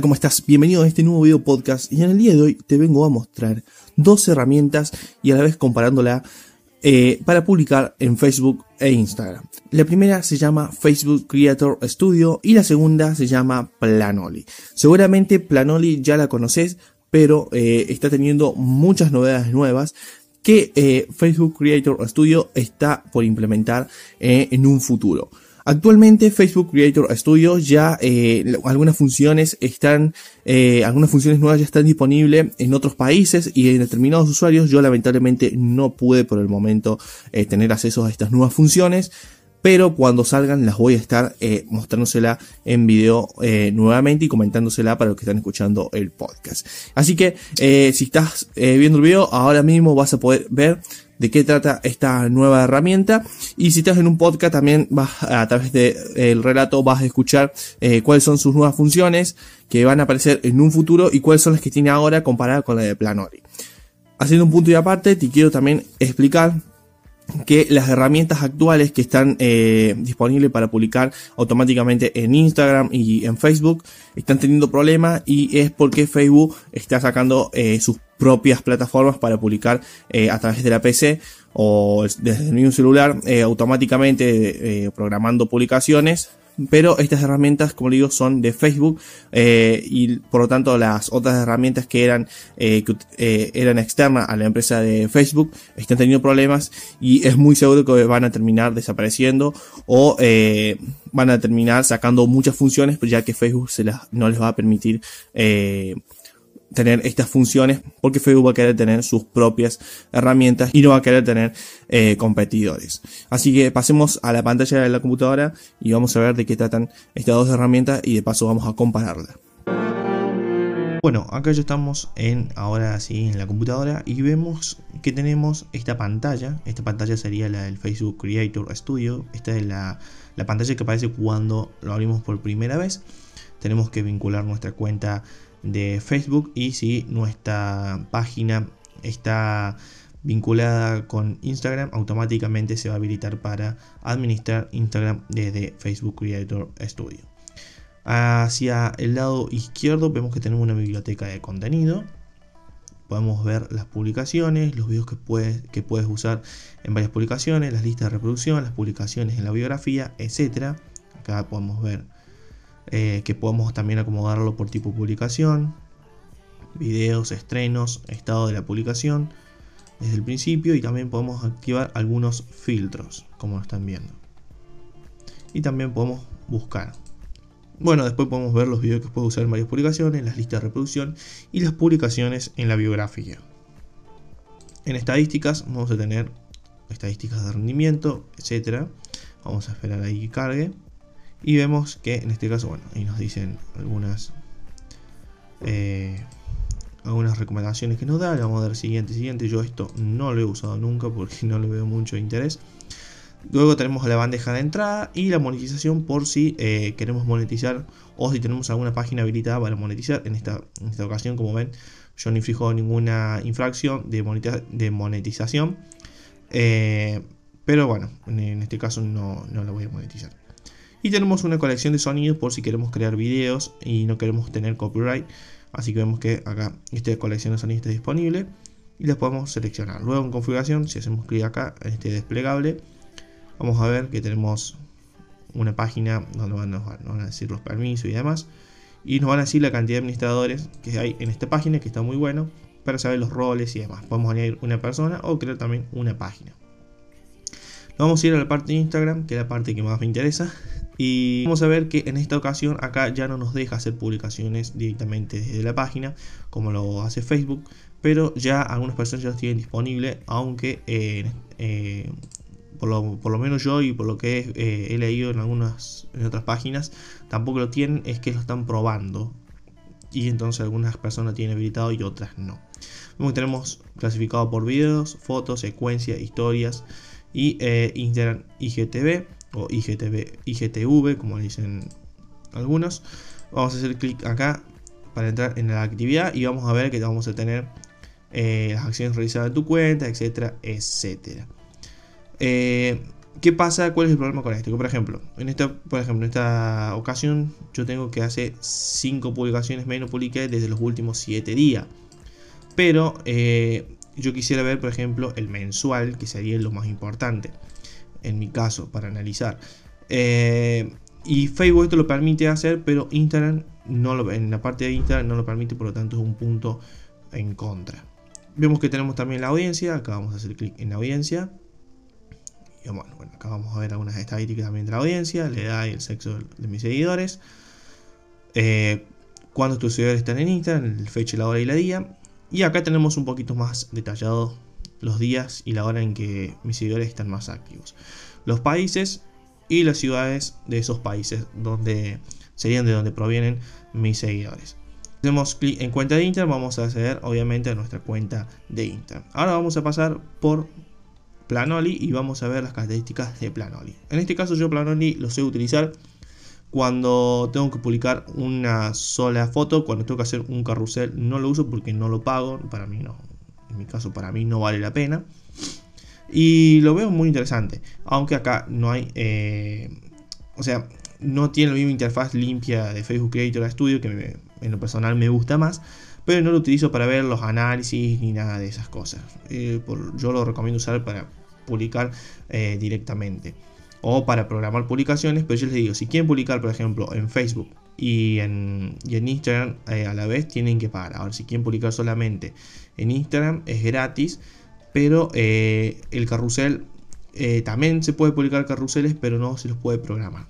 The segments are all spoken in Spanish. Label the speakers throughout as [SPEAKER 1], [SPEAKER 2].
[SPEAKER 1] ¿cómo estás? Bienvenido a este nuevo video podcast y en el día de hoy te vengo a mostrar dos herramientas y a la vez comparándola eh, para publicar en Facebook e Instagram. La primera se llama Facebook Creator Studio y la segunda se llama Planoli. Seguramente Planoli ya la conoces, pero eh, está teniendo muchas novedades nuevas que eh, Facebook Creator Studio está por implementar en un futuro. Actualmente Facebook Creator Studio ya eh, algunas funciones están, eh, algunas funciones nuevas ya están disponibles en otros países y en determinados usuarios. Yo lamentablemente no pude por el momento eh, tener acceso a estas nuevas funciones pero cuando salgan las voy a estar eh, mostrándosela en video eh, nuevamente y comentándosela para los que están escuchando el podcast. Así que eh, si estás viendo el video, ahora mismo vas a poder ver de qué trata esta nueva herramienta y si estás en un podcast también vas a través del relato vas a escuchar eh, cuáles son sus nuevas funciones que van a aparecer en un futuro y cuáles son las que tiene ahora comparada con la de Planori. Haciendo un punto y aparte, te quiero también explicar que las herramientas actuales que están eh, disponibles para publicar automáticamente en Instagram y en Facebook están teniendo problemas y es porque Facebook está sacando eh, sus propias plataformas para publicar eh, a través de la PC o desde el mismo celular automáticamente programando publicaciones pero estas herramientas, como digo, son de Facebook eh, y por lo tanto las otras herramientas que eran eh, que eh, eran externas a la empresa de Facebook están teniendo problemas y es muy seguro que van a terminar desapareciendo o eh, van a terminar sacando muchas funciones, ya que Facebook se las, no les va a permitir eh, tener estas funciones porque Facebook va a querer tener sus propias herramientas y no va a querer tener eh, competidores. Así que pasemos a la pantalla de la computadora y vamos a ver de qué tratan estas dos herramientas y de paso vamos a compararlas. Bueno, acá ya estamos en ahora sí en la computadora y vemos que tenemos esta pantalla. Esta pantalla sería la del Facebook Creator Studio. Esta es la, la pantalla que aparece cuando lo abrimos por primera vez. Tenemos que vincular nuestra cuenta de Facebook y si nuestra página está vinculada con Instagram automáticamente se va a habilitar para administrar Instagram desde Facebook Creator Studio. Hacia el lado izquierdo vemos que tenemos una biblioteca de contenido. Podemos ver las publicaciones, los videos que puedes, que puedes usar en varias publicaciones, las listas de reproducción, las publicaciones en la biografía, etc. Acá podemos ver eh, que podemos también acomodarlo por tipo publicación, videos, estrenos, estado de la publicación desde el principio y también podemos activar algunos filtros como lo están viendo. Y también podemos buscar. Bueno, después podemos ver los videos que puedo usar en varias publicaciones, las listas de reproducción y las publicaciones en la biografía. En estadísticas vamos a tener estadísticas de rendimiento, etcétera. Vamos a esperar ahí que cargue. Y vemos que en este caso, bueno, ahí nos dicen algunas eh, algunas recomendaciones que nos da. Le vamos a dar siguiente, siguiente. Yo esto no lo he usado nunca porque no le veo mucho interés. Luego tenemos la bandeja de entrada y la monetización por si eh, queremos monetizar o si tenemos alguna página habilitada para monetizar. En esta, esta ocasión, como ven, yo no inflijo ninguna infracción de, de monetización. Eh, pero bueno, en, en, este caso no, no la voy a monetizar. Y tenemos una colección de sonidos por si queremos crear videos y no queremos tener copyright. Así que vemos que acá esta colección de sonidos está disponible y las podemos seleccionar. Luego en configuración, si hacemos clic acá en este desplegable, vamos a ver que tenemos una página donde nos van a decir los permisos y demás. Y nos van a decir la cantidad de administradores que hay en esta página, que está muy bueno, para saber los roles y demás. Podemos añadir una persona o crear también una página. Vamos a ir a la parte de Instagram, que es la parte que más me interesa. Y vamos a ver que en esta ocasión acá ya no nos deja hacer publicaciones directamente desde la página, como lo hace Facebook. Pero ya algunas personas ya lo tienen disponible, aunque eh, eh, por, lo, por, lo, menos yo y por lo que eh, he leído en algunas en otras páginas, tampoco lo tienen, es que lo están probando. Y entonces algunas personas tienen habilitado y otras no. Vemos que tenemos clasificado por videos, fotos, secuencias, historias y Instagram IGTV o IGTV, IGTV como dicen algunos. Vamos a hacer clic acá para entrar en la actividad y vamos a ver que vamos a tener eh, las acciones realizadas en tu cuenta, etcétera, etcétera. Eh, ¿Qué pasa? ¿Cuál es el problema con esto? Por ejemplo, en esta, por ejemplo, en esta ocasión yo tengo que hacer 5 publicaciones menos publiqué desde los últimos 7 días. Pero eh, yo quisiera ver, por ejemplo, el mensual, que sería lo más importante, en mi caso, para analizar. Eh, y Facebook esto lo permite hacer, pero Instagram no lo, en la parte de Instagram no lo permite, por lo tanto es un punto en contra. Vemos que tenemos también la audiencia, acá vamos a hacer clic en la audiencia bueno, acá vamos a ver algunas estadísticas también de la audiencia, la edad y el sexo de mis seguidores. Eh, tus seguidores están en Instagram, el fecha, la hora y la día. Y acá tenemos un poquito más detallado los días y la hora en que mis seguidores están más activos. Los países y las ciudades de esos países donde serían de donde provienen mis seguidores. Hacemos clic en cuenta de Instagram, vamos a acceder obviamente a nuestra cuenta de Instagram. Ahora vamos a pasar por Planoli y vamos a ver las características de Planoli. En este caso yo Planoli lo sé utilizar cuando tengo que publicar una sola foto, cuando tengo que hacer un carrusel no lo uso porque no lo pago, para mí no, en mi caso para mí no vale la pena. Y lo veo muy interesante, aunque acá no hay, eh, o sea, no tiene la misma interfaz limpia de Facebook Creator Studio que en lo personal me gusta más pero no lo utilizo para ver los análisis ni nada de esas cosas. Eh, yo lo recomiendo usar para publicar eh, directamente o para programar publicaciones, pero yo les digo, si quieren publicar, por ejemplo, en Facebook y en, Instagram eh, a la vez, tienen que pagar. Ahora, si quieren publicar solamente en Instagram, es gratis, pero el carrusel también se puede publicar carruseles, pero no se los puede programar.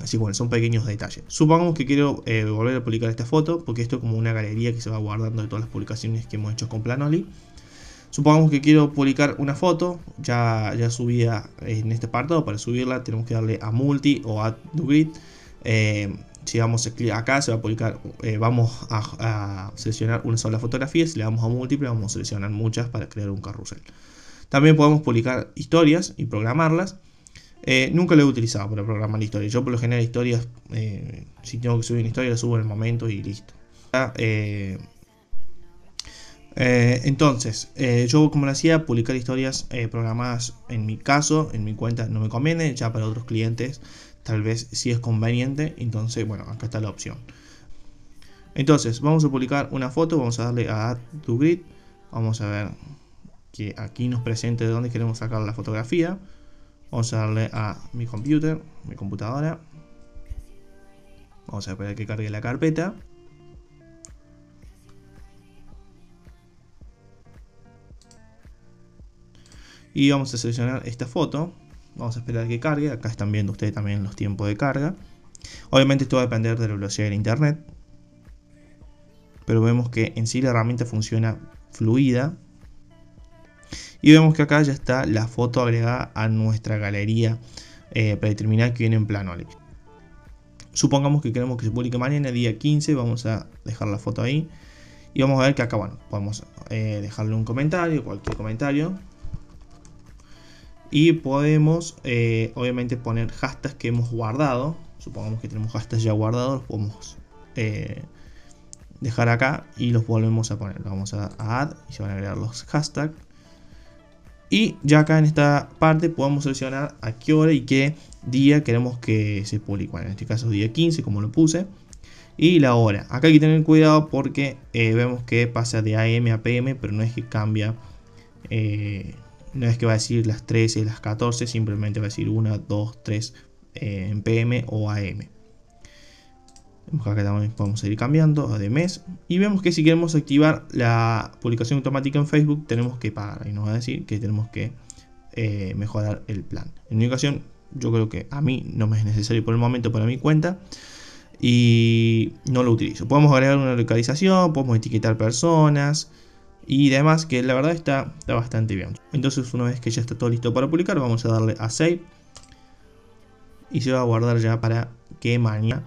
[SPEAKER 1] Así bueno, son pequeños detalles. Supongamos que quiero eh, volver a publicar esta foto, porque esto es como una galería que se va guardando de todas las publicaciones que hemos hecho con Planoli. Supongamos que quiero publicar una foto, ya, ya subida en este apartado, para subirla tenemos que darle a Multi o Add to Grid. Eh, si damos acá se va a publicar, eh, vamos a, a, seleccionar una sola fotografía, si le damos a múltiple vamos a seleccionar muchas para crear un carrusel. También podemos publicar historias y programarlas. Eh, nunca lo he utilizado para programar historias. Yo por lo general historias, si tengo que subir una historia, la subo en el momento y listo. Eh, entonces, yo como lo hacía, publicar historias programadas en mi caso, en mi cuenta no me conviene, ya para otros clientes tal vez sí es conveniente, entonces bueno, acá está la opción. Entonces, vamos a publicar una foto, vamos a darle a Add to Grid, vamos a ver que aquí nos presente de dónde queremos sacar la fotografía. Vamos a darle a mi computer, mi computadora. Vamos a esperar que cargue la carpeta. Y vamos a seleccionar esta foto. Vamos a esperar que cargue. Acá están viendo ustedes también los tiempos de carga. Obviamente esto va a depender de la velocidad del internet. Pero vemos que en sí la herramienta funciona fluida y vemos que acá ya está la foto agregada a nuestra galería eh, predeterminada que viene en plano. Supongamos que queremos que se publique mañana, día 15, vamos a dejar la foto ahí. Y vamos a ver que acá, bueno, podemos eh, dejarle un comentario, cualquier comentario. Y podemos, eh, obviamente, poner hashtags que hemos guardado. Supongamos que tenemos hashtags ya guardados, los podemos dejar acá y los volvemos a poner. Vamos a, a add y se van a agregar los hashtags. Y ya acá en esta parte podemos seleccionar a qué hora y qué día queremos que se publique. Bueno, en este caso día 15 como lo puse. Y la hora. Acá hay que tener cuidado porque eh, vemos que pasa de AM a PM, pero no es que cambia. Eh, no es que va a decir las 13, las 14, simplemente va a decir 1, 2, 3 en PM o AM. Acá también podemos ir cambiando a de mes. Y vemos que si queremos activar la publicación automática en Facebook, tenemos que pagar. Y nos va a decir que tenemos que eh, mejorar el plan. En mi ocasión, yo creo que a mí no me es necesario por el momento para mi cuenta. Y no lo utilizo. Podemos agregar una localización, podemos etiquetar personas y demás, que la verdad está, está bastante bien. Entonces, una vez que ya está todo listo para publicar, vamos a darle a Save. Y se va a guardar ya para que mañana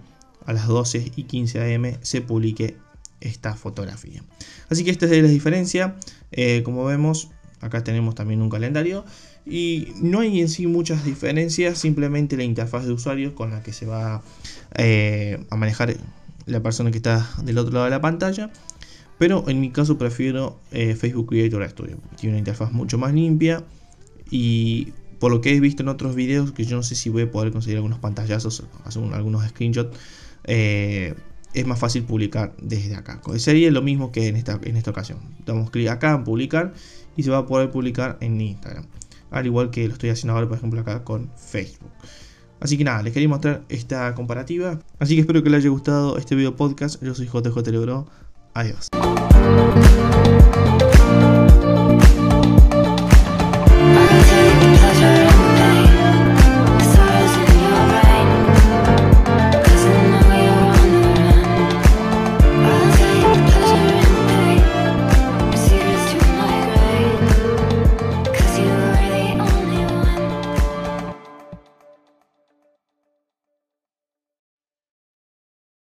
[SPEAKER 1] a las 12 y 15 am se publique esta fotografía. Así que esta es la diferencia. Eh, como vemos, acá tenemos también un calendario. Y no hay en sí muchas diferencias, simplemente la interfaz de usuario con la que se va eh, a manejar la persona que está del otro lado de la pantalla. Pero en mi caso prefiero eh, Facebook Creator Studio. Tiene una interfaz mucho más limpia y por lo que he visto en otros videos, que yo no sé si voy a poder conseguir algunos pantallazos, algunos screenshots, eh, es más fácil publicar desde acá. Sería lo mismo que en esta, en esta ocasión. Damos clic acá en publicar y se va a poder publicar en Instagram. Al igual que lo estoy haciendo ahora, por ejemplo, acá con Facebook. Así que nada, les quería mostrar esta comparativa. Así que espero que les haya gustado este video podcast. Yo soy JJ Lebro. Adiós.